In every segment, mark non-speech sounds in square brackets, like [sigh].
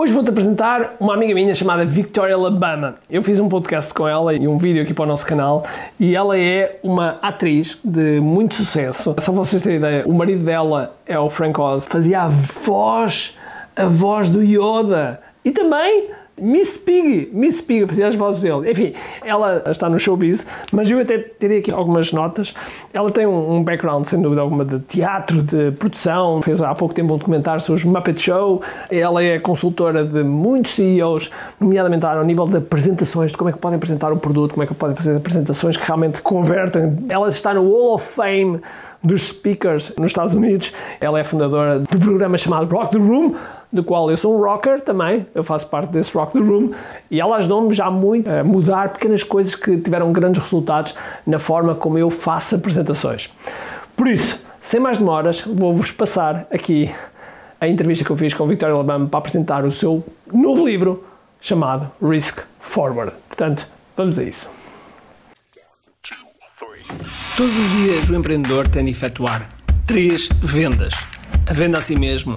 Hoje vou-te apresentar uma amiga minha chamada Victoria Alabama. Eu fiz um podcast com ela e um vídeo aqui para o nosso canal e ela é uma atriz de muito sucesso. Só para vocês terem ideia, o marido dela é o Frank Oz, fazia a voz, a voz do Yoda e também Miss Piggy, Miss Piggy, fazia as vozes dele. Enfim, ela está no showbiz, mas eu até teria aqui algumas notas. Ela tem um, background, sem dúvida alguma, de teatro, de produção. Fez há pouco tempo um documentário sobre os Muppet Show. Ela é consultora de muitos CEOs, nomeadamente ao nível de apresentações, de como é que podem apresentar o produto, como é que podem fazer apresentações que realmente convertem. Ela está no Wall of Fame dos speakers nos Estados Unidos. Ela é fundadora do programa chamado Rock the Room, do qual eu sou um rocker também, eu faço parte desse Rock the Room, e ela ajudou-me já muito a mudar pequenas coisas que tiveram grandes resultados na forma como eu faço apresentações. Por isso, sem mais demoras, vou-vos passar aqui a entrevista que eu fiz com a Victoria Alabama para apresentar o seu novo livro chamado Risk Forward. Portanto, vamos a isso. Todos os dias o empreendedor tem de efetuar três vendas: a venda a si mesmo,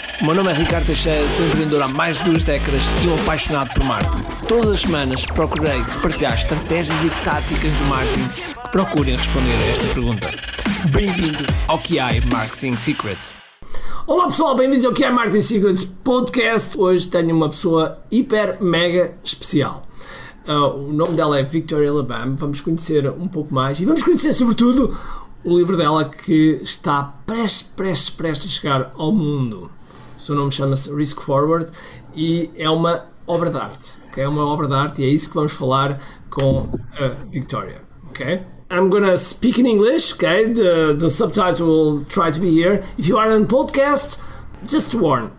O meu nome é Ricardo Teixeira, sou empreendedor há mais de duas décadas e um apaixonado por marketing. Todas as semanas procurei partilhar estratégias e táticas de marketing que procurem responder a esta pergunta. Bem-vindo ao QI Marketing Secrets. Olá pessoal, bem-vindos ao QI Marketing Secrets Podcast. Hoje tenho uma pessoa hiper mega especial. Uh, o nome dela é Victoria Alabama. Vamos conhecer um pouco mais e vamos conhecer, sobretudo, o livro dela que está prestes, prestes, prestes a chegar ao mundo seu nome chama-se Risk Forward e é uma obra de arte. Okay? É uma obra de arte e é isso que vamos falar com a Victoria. Okay? I'm gonna speak in English, okay? The, the subtitle will try to be here. If you are on podcast, just warn.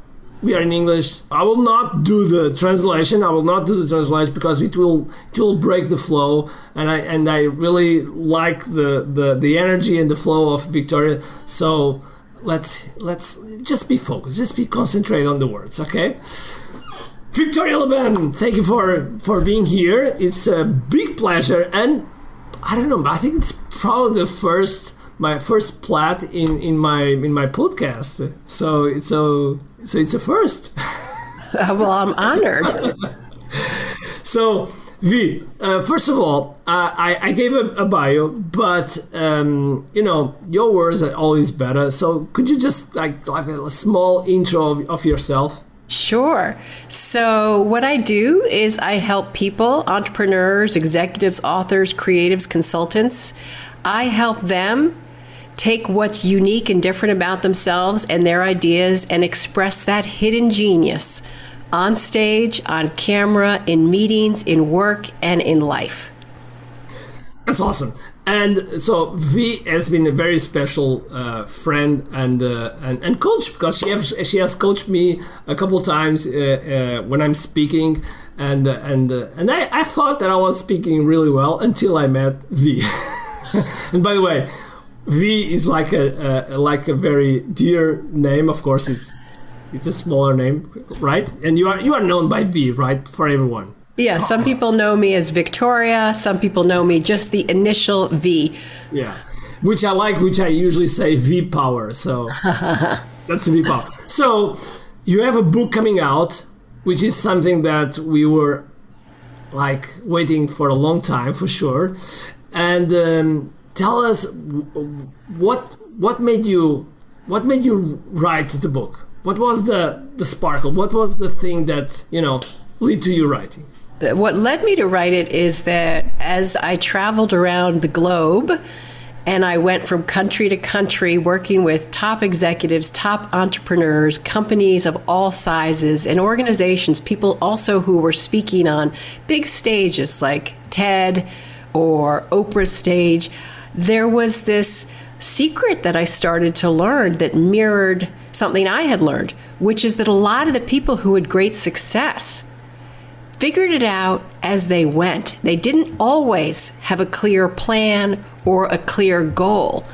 We are in English. I will not do the translation. I will not do the translation because it will it will break the flow. And I and I really like the the, the energy and the flow of Victoria. So let's let's just be focused just be concentrate on the words okay? Victoria Labalme thank you for for being here. It's a big pleasure and i don't know i think it's probably the first my first plat in in my in my podcast so it's so so it's a first. [laughs] Well i'm honored. [laughs] So V, uh, first of all, uh, I, I gave a, a bio, but um, you know your words are always better. So could you just like like a small intro of, of yourself? Sure. So, what I do is I help people, entrepreneurs, executives, authors, creatives, consultants. I help them take what's unique and different about themselves and their ideas and express that hidden genius on stage, on camera, in meetings, in work, and in life. That's awesome. And so V has been a very special uh, friend and, uh, and and coach because she has she has coached me a couple times uh, uh when I'm speaking and uh, and uh, and I, I thought that I was speaking really well until I met V. [laughs] and by the way, V is like a, a like a very dear name. Of course, it's it's a smaller name, right? And you are you are known by V, right, for everyone. Yeah, some people know me as Victoria. Some people know me just the initial V. Yeah, which I like. Which I usually say V power. So [laughs] that's V power. So you have a book coming out, which is something that we were like waiting for a long time for sure. And um, tell us what what made you what made you write the book what was the the sparkle? What was the thing that you know lead to you writing? What led me to write it is that as I traveled around the globe and I went from country to country working with top executives, top entrepreneurs, companies of all sizes, and organizations, people also who were speaking on big stages like TED or Oprah stage. There was this secret that I started to learn that mirrored something I had learned, which is that a lot of the people who had great success figured it out as they went. They didn't always have a clear plan or a clear goal.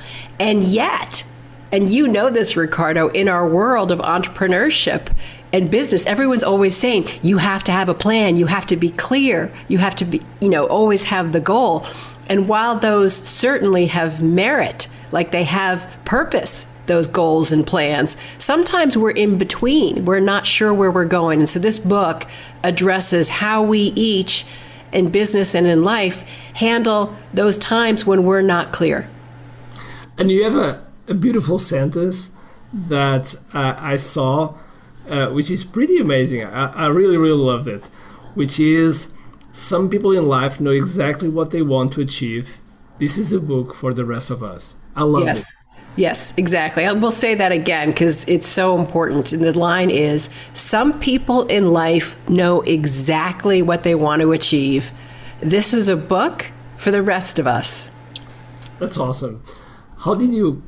And yet, and you know this, Ricardo, in our world of entrepreneurship and business, everyone's always saying you have to have a plan, you have to be clear, you have to be, you know, always have the goal. And while those certainly have merit, like they have purpose, those goals and plans, sometimes we're in between. We're not sure where we're going. And so this book addresses how we each, in business and in life, handle those times when we're not clear. And you have a, a beautiful sentence that uh, I saw, uh, which is pretty amazing. I, I really, really loved it, which is some people in life know exactly what they want to achieve. This is a book for the rest of us. I love yes. it. Yes, exactly. I will say that again because it's so important. And the line is some people in life know exactly what they want to achieve. This is a book for the rest of us. That's awesome. How did you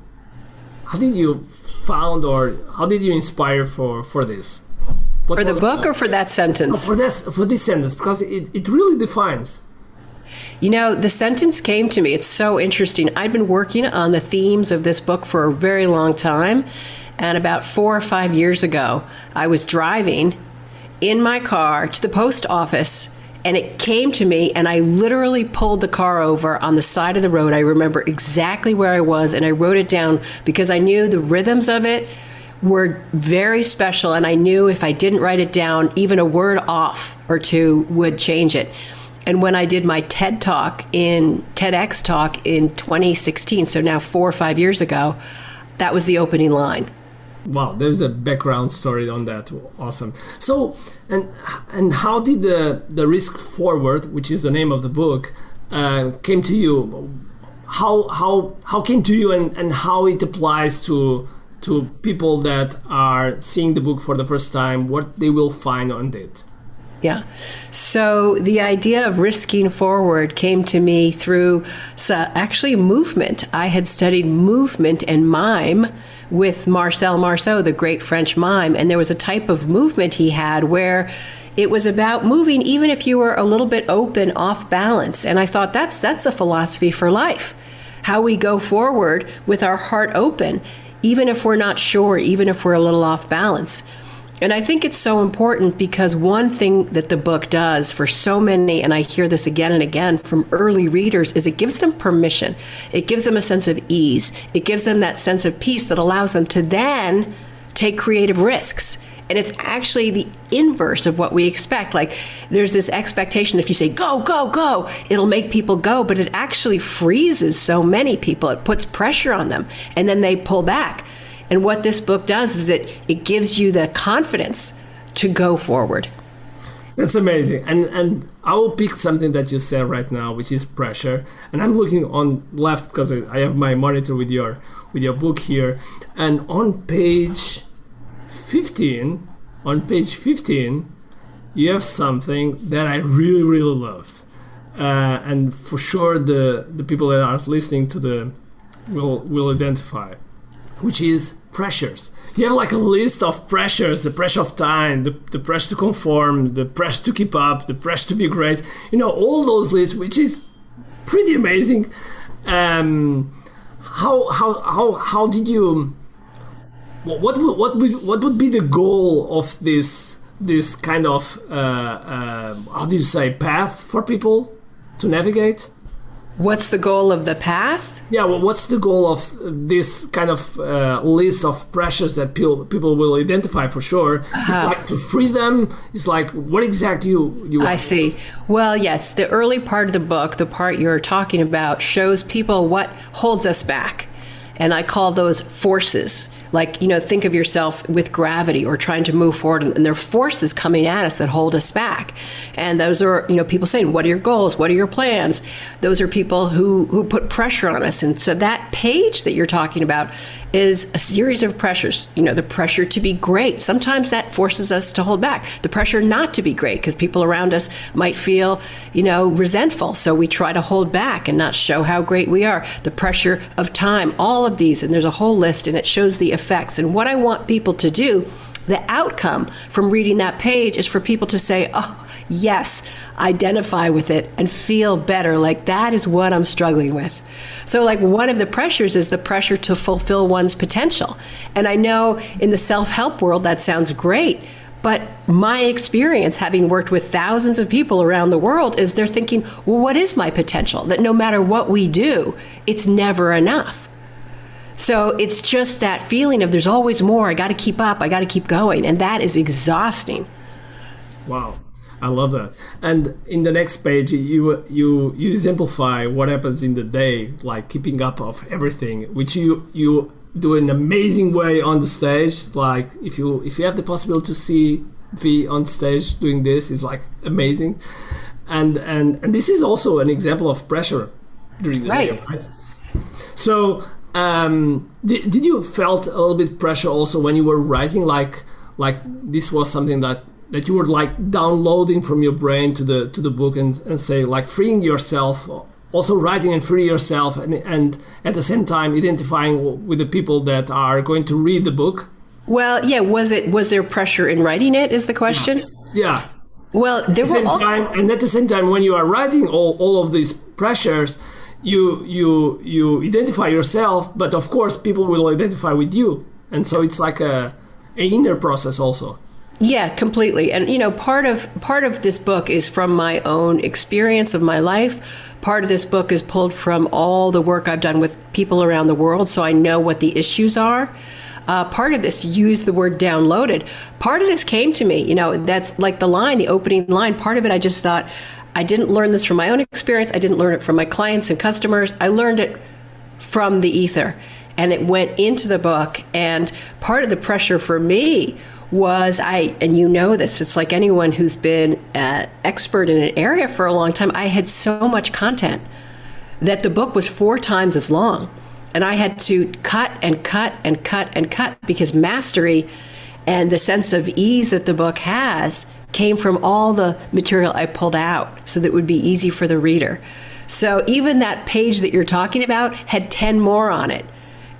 how did you found or how did you inspire for for this? What for the book or for that sentence? for this for this sentence because it, it really defines you know, the sentence came to me. It's so interesting. I'd been working on the themes of this book for a very long time. And about four or five years ago, I was driving in my car to the post office and it came to me and I literally pulled the car over on the side of the road. I remember exactly where I was and I wrote it down because I knew the rhythms of it were very special and I knew if I didn't write it down, even a word off or two would change it. And when I did my TED talk in TEDx talk in 2016, so now four or five years ago, that was the opening line. Wow, there's a background story on that. Awesome. So, and and how did the the risk forward, which is the name of the book, uh, came to you? How how how came to you, and and how it applies to to people that are seeing the book for the first time? What they will find on it? Yeah. So the idea of risking forward came to me through so actually movement. I had studied movement and mime with Marcel Marceau, the great French mime, and there was a type of movement he had where it was about moving even if you were a little bit open off balance. And I thought that's that's a philosophy for life. How we go forward with our heart open even if we're not sure, even if we're a little off balance. And I think it's so important because one thing that the book does for so many, and I hear this again and again from early readers, is it gives them permission. It gives them a sense of ease. It gives them that sense of peace that allows them to then take creative risks. And it's actually the inverse of what we expect. Like, there's this expectation if you say, go, go, go, it'll make people go, but it actually freezes so many people. It puts pressure on them, and then they pull back. And what this book does is it it gives you the confidence to go forward. That's amazing. And and I will pick something that you said right now, which is pressure. And I'm looking on left because I have my monitor with your with your book here. And on page 15, on page 15, you have something that I really really loved. Uh, and for sure the the people that are listening to the will will identify which is pressures. You have like a list of pressures the pressure of time, the, the pressure to conform, the pressure to keep up, the pressure to be great. You know, all those lists, which is pretty amazing. Um, how, how, how, how did you. What would, what would what would be the goal of this this kind of uh, uh, how do you say path for people to navigate? What's the goal of the path? Yeah, well, what's the goal of this kind of uh, list of pressures that people people will identify for sure? Uh-huh. It's like to free them. It's like what exactly you you. I see. Well, yes, the early part of the book, the part you're talking about, shows people what holds us back, and I call those forces. Like you know think of yourself with gravity or trying to move forward and there are forces coming at us that hold us back. And those are you know people saying what are your goals? What are your plans? Those are people who who put pressure on us. And so that page that you're talking about is a series of pressures. You know the pressure to be great. Sometimes that forces us to hold back. The pressure not to be great because people around us might feel you know resentful. So we try to hold back and not show how great we are. The pressure of time. All of these and there's a whole list and it shows the effects. And what I want people to do, the outcome from reading that page is for people to say, oh, yes, identify with it and feel better. Like that is what I'm struggling with. So, like, one of the pressures is the pressure to fulfill one's potential. And I know in the self help world that sounds great. But my experience, having worked with thousands of people around the world, is they're thinking, well, what is my potential? That no matter what we do, it's never enough. So it's just that feeling of there's always more. I got to keep up. I got to keep going. And that is exhausting. Wow. I love that. And in the next page, you you you exemplify what happens in the day, like keeping up of everything, which you you do in an amazing way on the stage. Like if you if you have the possibility to see V on stage doing this, is like amazing. And and and this is also an example of pressure during the right. day, right? So um, did, did you felt a little bit pressure also when you were writing like like this was something that that you were like downloading from your brain to the to the book and, and say like freeing yourself also writing and free yourself and, and at the same time identifying with the people that are going to read the book? Well yeah was it was there pressure in writing it is the question? Yeah, well there at the were all- time, and at the same time when you are writing all, all of these pressures you you you identify yourself, but of course people will identify with you, and so it's like a, a inner process also. Yeah, completely. And you know, part of part of this book is from my own experience of my life. Part of this book is pulled from all the work I've done with people around the world, so I know what the issues are. Uh, part of this use the word downloaded. Part of this came to me. You know, that's like the line, the opening line. Part of it, I just thought, I didn't learn this from my own experience. I didn't learn it from my clients and customers. I learned it from the ether. And it went into the book. And part of the pressure for me was I, and you know this, it's like anyone who's been an expert in an area for a long time, I had so much content that the book was four times as long. And I had to cut and cut and cut and cut because mastery and the sense of ease that the book has came from all the material I pulled out so that it would be easy for the reader. So even that page that you're talking about had 10 more on it.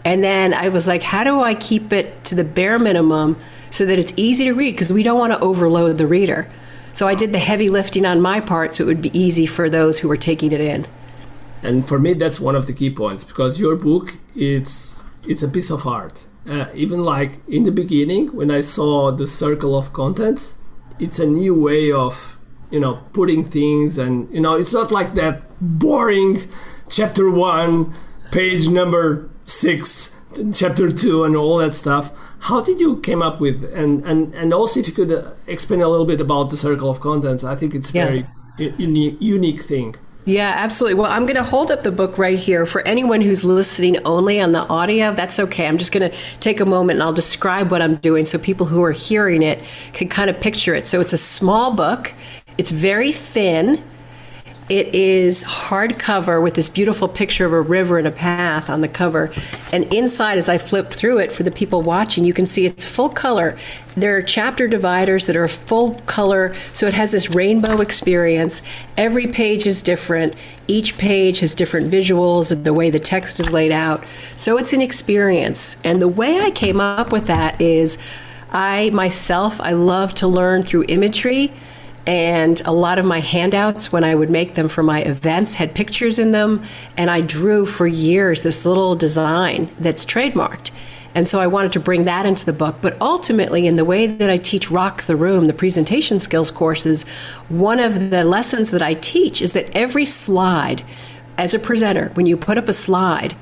And then I was like, how do I keep it to the bare minimum so that it's easy to read? Because we don't want to overload the reader. So I did the heavy lifting on my part so it would be easy for those who were taking it in. And for me, that's one of the key points because your book, it's it's a piece of art. Uh, even like in the beginning, when I saw the circle of contents, it's a new way of you know putting things and you know it's not like that boring chapter one page number six chapter two and all that stuff how did you came up with and and and also if you could uh, explain a little bit about the circle of contents i think it's very yeah. unique unique thing yeah, absolutely. Well, I'm going to hold up the book right here for anyone who's listening only on the audio. That's okay. I'm just going to take a moment and I'll describe what I'm doing so people who are hearing it can kind of picture it. So it's a small book, it's very thin. It is hardcover with this beautiful picture of a river and a path on the cover. And inside, as I flip through it for the people watching, you can see it's full color. There are chapter dividers that are full color, so it has this rainbow experience. Every page is different. Each page has different visuals and the way the text is laid out. So it's an experience. And the way I came up with that is I myself, I love to learn through imagery. And a lot of my handouts, when I would make them for my events, had pictures in them. And I drew for years this little design that's trademarked. And so I wanted to bring that into the book. But ultimately, in the way that I teach Rock the Room, the presentation skills courses, one of the lessons that I teach is that every slide, as a presenter, when you put up a slide,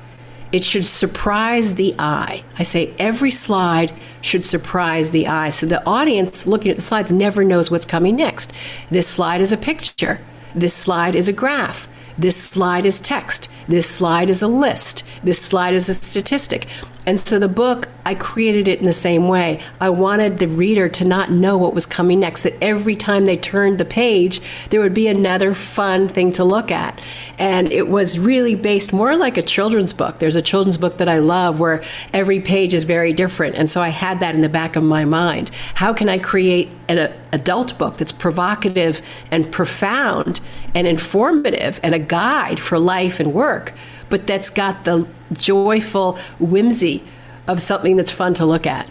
it should surprise the eye. I say every slide should surprise the eye. So the audience looking at the slides never knows what's coming next. This slide is a picture. This slide is a graph. This slide is text. This slide is a list. This slide is a statistic. And so the book, I created it in the same way. I wanted the reader to not know what was coming next, that every time they turned the page, there would be another fun thing to look at. And it was really based more like a children's book. There's a children's book that I love where every page is very different. And so I had that in the back of my mind. How can I create an adult book that's provocative and profound and informative and a guide for life and work? but that's got the joyful whimsy of something that's fun to look at.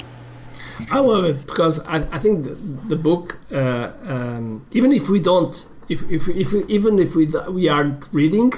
I love it because I, I think the, the book, uh, um, even if we don't, if, if, if we, even if we we aren't reading,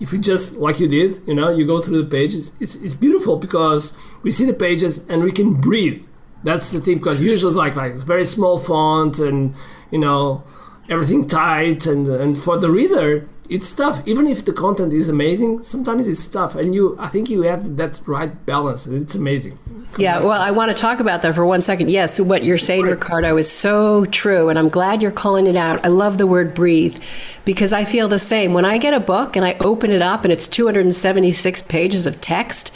if we just like you did, you know, you go through the pages, it's, it's beautiful because we see the pages and we can breathe. That's the thing because usually it's like like very small font and you know everything tight and and for the reader it's tough even if the content is amazing sometimes it's tough and you i think you have that right balance and it's amazing yeah well i want to talk about that for one second yes what you're saying ricardo is so true and i'm glad you're calling it out i love the word breathe because i feel the same when i get a book and i open it up and it's 276 pages of text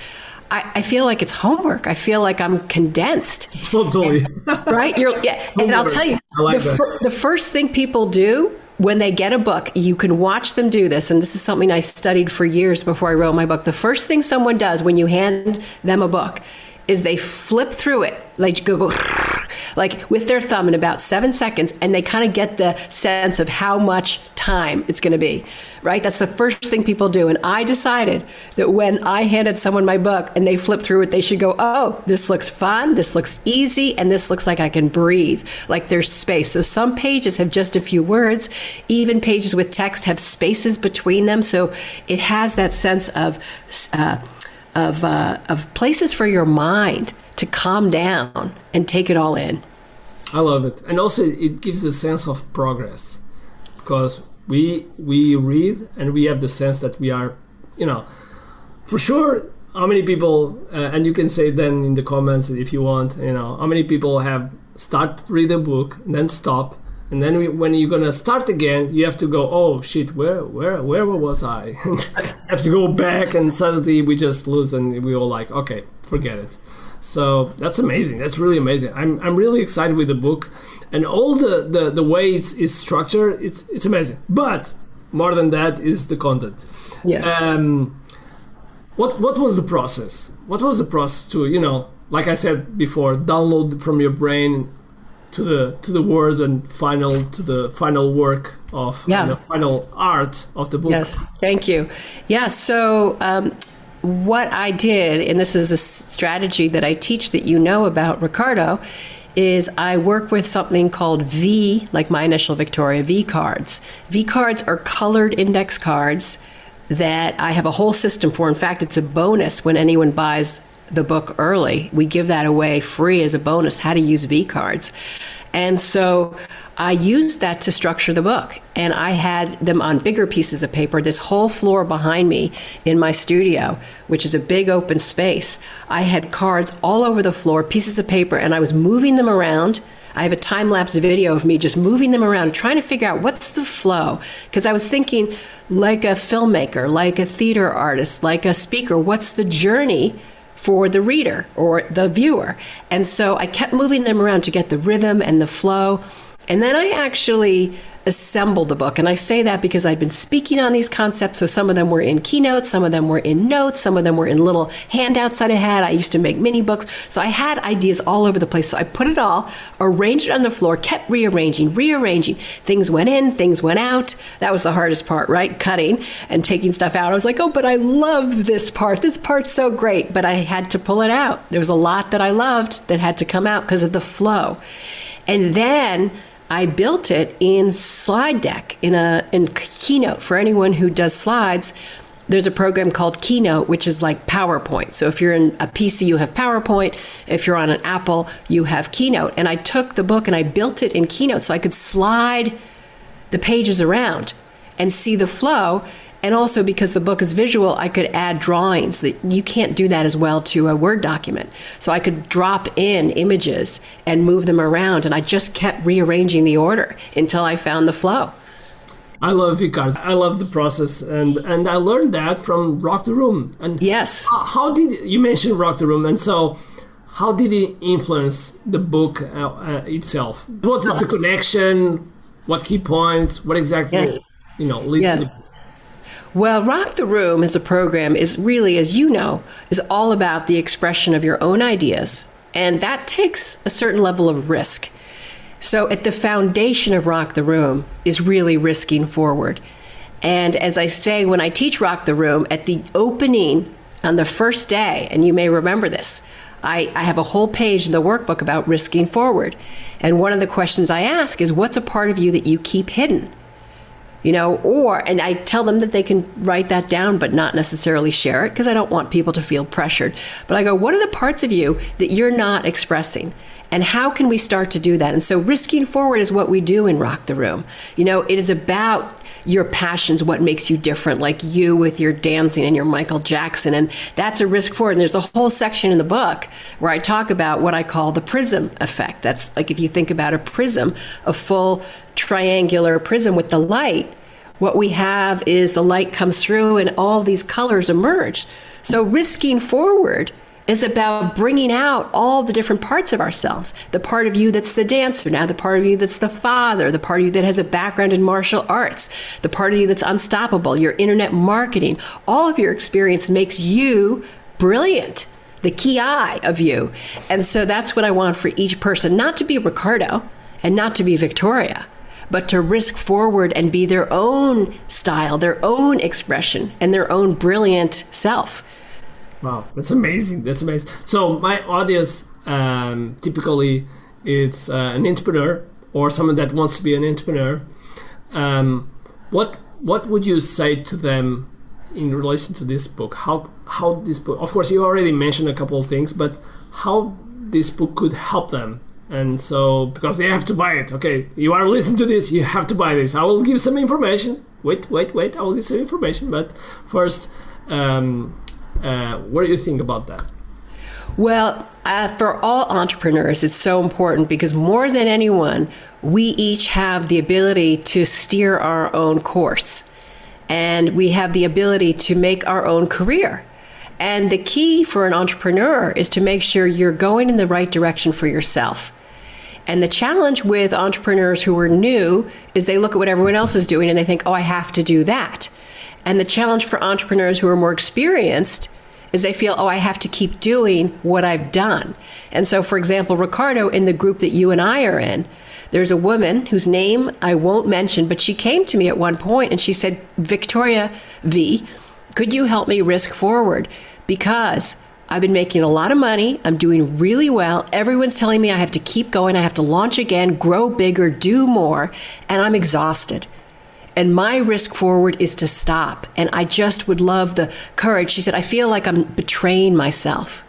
I, I feel like it's homework. I feel like I'm condensed. [laughs] Totally. right? You're, yeah. [laughs] And I'll tell you, like the, fir- the first thing people do when they get a book, you can watch them do this. And this is something I studied for years before I wrote my book. The first thing someone does when you hand them a book is they flip through it, like go, go [laughs] like with their thumb in about seven seconds, and they kind of get the sense of how much time it's going to be, right? That's the first thing people do. And I decided that when I handed someone my book and they flip through it, they should go, oh, this looks fun, this looks easy, and this looks like I can breathe, like there's space. So some pages have just a few words, even pages with text have spaces between them. So it has that sense of, uh, of, uh, of places for your mind to calm down and take it all in. I love it, and also it gives a sense of progress because we we read and we have the sense that we are, you know, for sure. How many people, uh, and you can say then in the comments if you want, you know, how many people have start read a book and then stop and then we, when you're gonna start again you have to go oh shit where where where was i [laughs] have to go back and suddenly we just lose and we all like okay forget it so that's amazing. That's really amazing. I'm, I'm really excited with the book and all the, the, the way it's, it's structured. It's, it's amazing. But more than that is the content. Yeah. Um, what, what was the process? What was the process to, you know, like I said before, download from your brain to the to the words and final to the final work of yeah. you know, final art of the book. Yes, thank you. Yeah, so um, what I did, and this is a strategy that I teach that you know about, Ricardo, is I work with something called V, like my initial Victoria, V cards. V cards are colored index cards that I have a whole system for. In fact, it's a bonus when anyone buys the book early. We give that away free as a bonus how to use V cards. And so I used that to structure the book. And I had them on bigger pieces of paper. This whole floor behind me in my studio, which is a big open space, I had cards all over the floor, pieces of paper, and I was moving them around. I have a time lapse video of me just moving them around, trying to figure out what's the flow. Because I was thinking, like a filmmaker, like a theater artist, like a speaker, what's the journey for the reader or the viewer? And so I kept moving them around to get the rhythm and the flow. And then I actually assembled the book. And I say that because I'd been speaking on these concepts. So some of them were in keynotes, some of them were in notes, some of them were in little handouts that I had. I used to make mini books. So I had ideas all over the place. So I put it all, arranged it on the floor, kept rearranging, rearranging. Things went in, things went out. That was the hardest part, right? Cutting and taking stuff out. I was like, oh, but I love this part. This part's so great. But I had to pull it out. There was a lot that I loved that had to come out because of the flow. And then I built it in slide deck in a in Keynote for anyone who does slides. There's a program called Keynote, which is like PowerPoint. So if you're in a PC, you have PowerPoint. If you're on an Apple, you have Keynote. And I took the book and I built it in Keynote so I could slide the pages around and see the flow. And also because the book is visual, I could add drawings that you can't do that as well to a Word document. So I could drop in images and move them around, and I just kept rearranging the order until I found the flow. I love V-cards. I love the process, and and I learned that from Rock the Room. And yes, how, how did you mentioned Rock the Room, and so how did it influence the book uh, uh, itself? What is the connection? What key points? What exactly? Yes. You know, lead Yeah. to the Well, Rock the Room as a program is really, as you know, is all about the expression of your own ideas. And that takes a certain level of risk. So, at the foundation of Rock the Room is really risking forward. And as I say, when I teach Rock the Room, at the opening on the first day, and you may remember this, I, I have a whole page in the workbook about risking forward. And one of the questions I ask is what's a part of you that you keep hidden? You know, or, and I tell them that they can write that down, but not necessarily share it because I don't want people to feel pressured. But I go, what are the parts of you that you're not expressing? And how can we start to do that? And so risking forward is what we do in Rock the Room. You know, it is about your passions, what makes you different, like you with your dancing and your Michael Jackson. And that's a risk forward. And there's a whole section in the book where I talk about what I call the prism effect. That's like if you think about a prism, a full triangular prism with the light, what we have is the light comes through and all these colors emerge. So risking forward is about bringing out all the different parts of ourselves. The part of you that's the dancer, now the part of you that's the father, the part of you that has a background in martial arts, the part of you that's unstoppable, your internet marketing. All of your experience makes you brilliant, the key eye of you. And so that's what I want for each person, not to be Ricardo and not to be Victoria. But to risk forward and be their own style, their own expression, and their own brilliant self. Wow, that's amazing. That's amazing. So my audience um, typically it's uh, an entrepreneur or someone that wants to be an entrepreneur. Um, what what would you say to them in relation to this book? How how this book? Of course, you already mentioned a couple of things, but how this book could help them. And so, because they have to buy it. Okay, you are listening to this, you have to buy this. I will give some information. Wait, wait, wait. I will give some information, but first. Um, uh, what do you think about that? Well, uh, for all entrepreneurs, it's so important because more than anyone, we each have the ability to steer our own course and we have the ability to make our own career. And the key for an entrepreneur is to make sure you're going in the right direction for yourself. And the challenge with entrepreneurs who are new is they look at what everyone else is doing and they think, oh, I have to do that. And the challenge for entrepreneurs who are more experienced is they feel, oh, I have to keep doing what I've done. And so, for example, Ricardo, in the group that you and I are in, there's a woman whose name I won't mention, but she came to me at one point and she said, Victoria V, could you help me risk forward? Because I've been making a lot of money. I'm doing really well. Everyone's telling me I have to keep going. I have to launch again, grow bigger, do more. And I'm exhausted. And my risk forward is to stop. And I just would love the courage. She said, I feel like I'm betraying myself.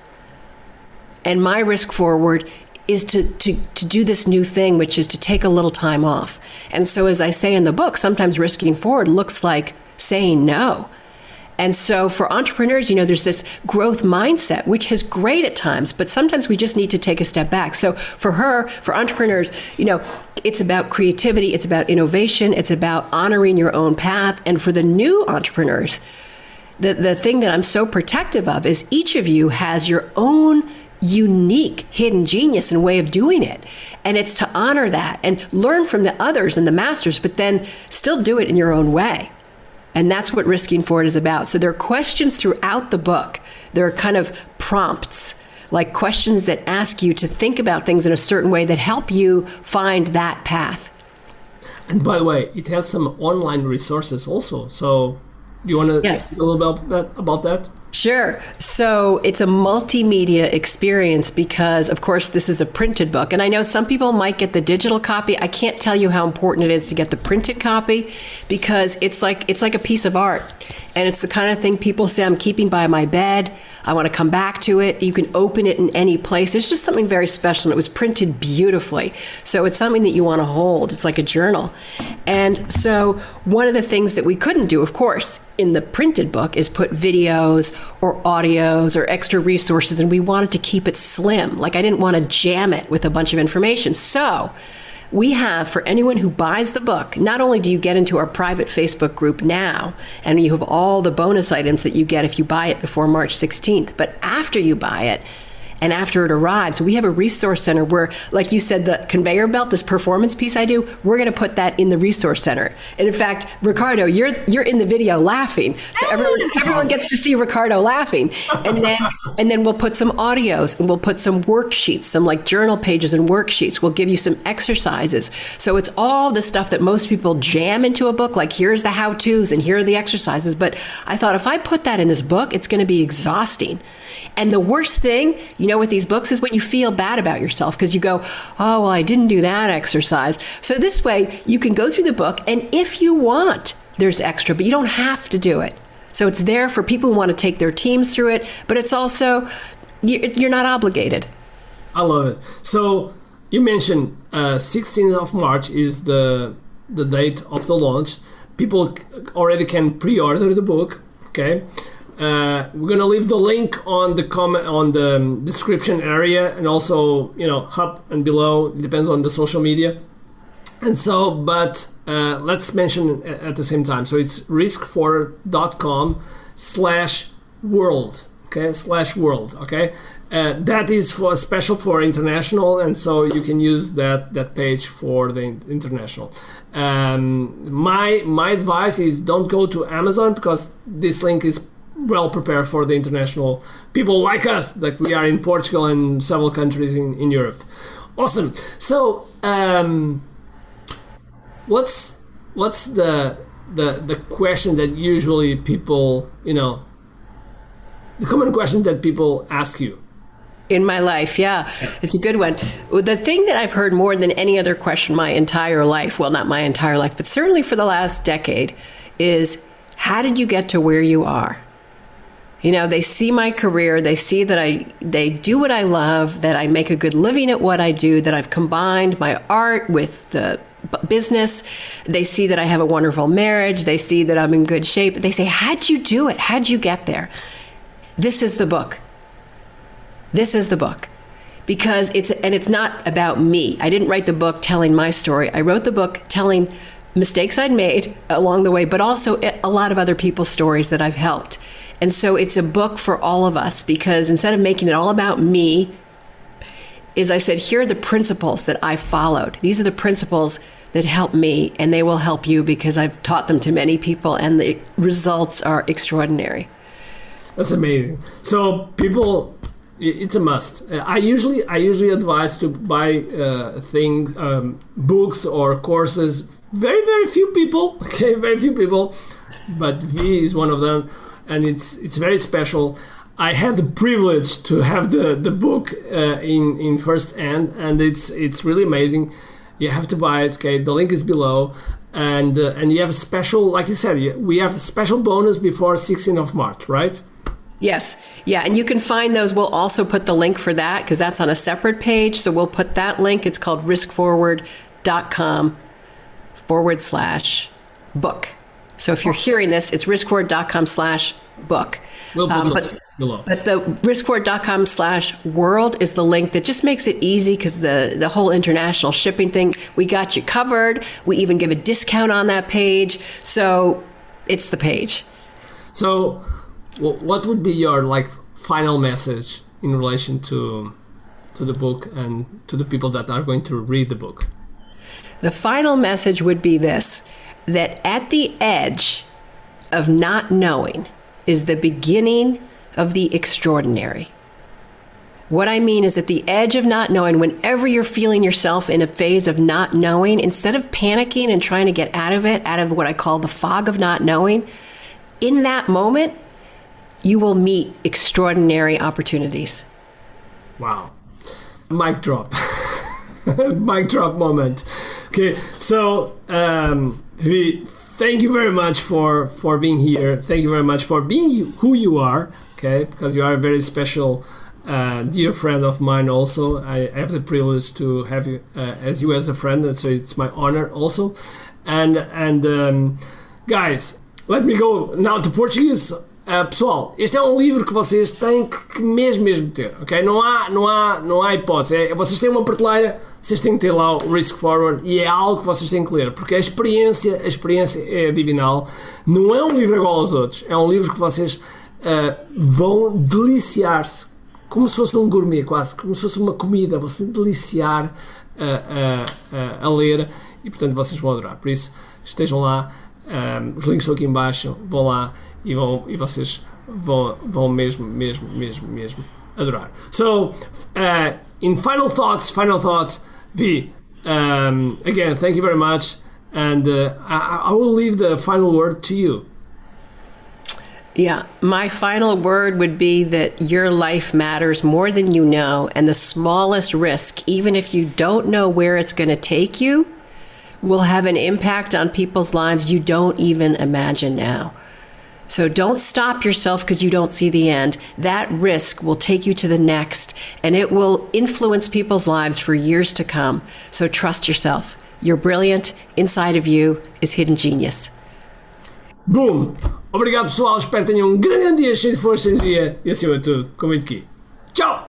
And my risk forward is to, to, to do this new thing, which is to take a little time off. And so, as I say in the book, sometimes risking forward looks like saying no. And so for entrepreneurs, you know, there's this growth mindset, which is great at times, but sometimes we just need to take a step back. So for her, for entrepreneurs, you know, it's about creativity, it's about innovation, it's about honoring your own path. And for the new entrepreneurs, the, the thing that I'm so protective of is each of you has your own unique hidden genius and way of doing it. And it's to honor that and learn from the others and the masters, but then still do it in your own way. And that's what Risking for it is about. So there are questions throughout the book. There are kind of prompts, like questions that ask you to think about things in a certain way that help you find that path. And by the way, it has some online resources also. So do you want to yes. speak a little bit about that? Sure. So it's a multimedia experience because, of course, this is a printed book. And I know some people might get the digital copy. I can't tell you how important it is to get the printed copy because it's like it's like a piece of art. And it's the kind of thing people say I'm keeping by my bed. I want to come back to it. You can open it in any place. It's just something very special. And it was printed beautifully. So it's something that you want to hold. It's like a journal. And so one of the things that we couldn't do, of course, in the printed book is put videos or audios or extra resources. And we wanted to keep it slim. Like I didn't want to jam it with a bunch of information. So we have for anyone who buys the book, not only do you get into our private Facebook group now, and you have all the bonus items that you get if you buy it before March 16th, but after you buy it, and after it arrives, we have a resource center where, like you said, the conveyor belt, this performance piece I do, we're going to put that in the resource center. And in fact, Ricardo, you're you're in the video laughing, so ah, everyone everyone gets to see Ricardo laughing. And then [laughs] and then we'll put some audios and we'll put some worksheets, some like journal pages and worksheets. We'll give you some exercises. So it's all the stuff that most people jam into a book, like here's the how tos and here are the exercises. But I thought if I put that in this book, it's going to be exhausting. And the worst thing, you know know, with these books is when you feel bad about yourself because you go, oh, well, I didn't do that exercise. So this way, you can go through the book, and if you want, there's extra, but you don't have to do it. So it's there for people who want to take their teams through it, but it's also, you're not obligated. I love it. So you mentioned uh, 16th of March is the the date of the launch. People already can pre-order the book. Okay, uh, we're gonna leave the link on the comment on the um, description area and also you know up and below. It depends on the social media. And so, but uh, let's mention at the same time. So it's riskforward.com slash world. Okay, slash world. Okay, uh, that is for special for international, and so you can use that that page for the international. Um, my my advice is don't go to Amazon because this link is well prepared for the international. People like us that we are in Portugal and several countries in, in Europe. Awesome. So um, what's what's the the the question that usually people you know the common question that people ask you? In my life yeah it's a good one. The thing that i've heard more than any other question my entire life well not my entire life but certainly for the last decade is how did you get to where you are you know they see my career they see that i they do what i love that i make a good living at what i do that i've combined my art with the business. They see that I have a wonderful marriage. They see that I'm in good shape. They say, How'd you do it? How'd you get there? This is the book. This is the book. Because it's, and it's not about me. I didn't write the book telling my story. I wrote the book telling mistakes I'd made along the way, but also a lot of other people's stories that I've helped. And so it's a book for all of us because instead of making it all about me, is I said, here are the principles that I followed. These are the principles that help me, and they will help you because I've taught them to many people, and the results are extraordinary. That's amazing. So people, it's a must. I usually I usually advise to buy uh, things, um, books or courses. Very very few people. [laughs] Okay, very few people, but V is one of them, and it's it's very special. I had the privilege to have the the book uh, in in first hand, and it's it's really amazing. You have to buy it. Okay, the link is below, and uh, and you have a special, like you said, we have a special bonus before 16th of March, right? Yes. Yeah. And you can find those. We'll also put the link for that because that's on a separate page. So we'll put that link. It's called riskforward.com forward slash book. So if you're hearing this, it's riskforward.com slash book. We'll put um, but, below. But the riskforward.com slash world is the link that just makes it easy because the, the whole international shipping thing, we got you covered. We even give a discount on that page. So it's the page. So what would be your like final message in relation to to the book and to the people that are going to read the book? The final message would be this that at the edge of not knowing is the beginning of the extraordinary. What I mean is at the edge of not knowing, whenever you're feeling yourself in a phase of not knowing, instead of panicking and trying to get out of it, out of what I call the fog of not knowing, in that moment, you will meet extraordinary opportunities. Wow. Mic drop. [laughs] Mic drop moment. Okay, so um, we thank you very much for for being here. Thank you very much for being you, who you are. Okay, because you are a very special. Uh, dear friend of mine also I have the privilege to have you uh, as you as a friend and so it's my honor also and and um, guys let me go now to Portuguese Uh, pessoal, este é um livro que vocês têm que mesmo mesmo ter, ok? Não há, não há, não há hipótese. É, vocês têm uma prateleira, vocês têm que ter lá o Risk Forward e é algo que vocês têm que ler, porque a experiência, a experiência é divinal. Não é um livro igual aos outros, é um livro que vocês uh, vão deliciar-se, como se fosse um gourmet quase, como se fosse uma comida, você deliciar uh, a ler e portanto vocês vão adorar. Por isso, estejam lá, um, os links estão aqui embaixo, vão lá e, vão, e vocês vão, vão mesmo, mesmo, mesmo, mesmo adorar. So, uh, in final thoughts, final thoughts, V, um, again, thank you very much. And uh, I, I will leave the final word to you. Yeah. My final word would be that your life matters more than you know, and the smallest risk, even if you don't know where it's going to take you, will have an impact on people's lives you don't even imagine now. So don't stop yourself because you don't see the end. That risk will take you to the next, and it will influence people's lives for years to come. So trust yourself. You're brilliant. Inside of you is hidden genius. Boom! Obrigado, pessoal. Espero que tenham um grande dia cheio de força, energia e, acima de tudo, com muito aqui. Tchau!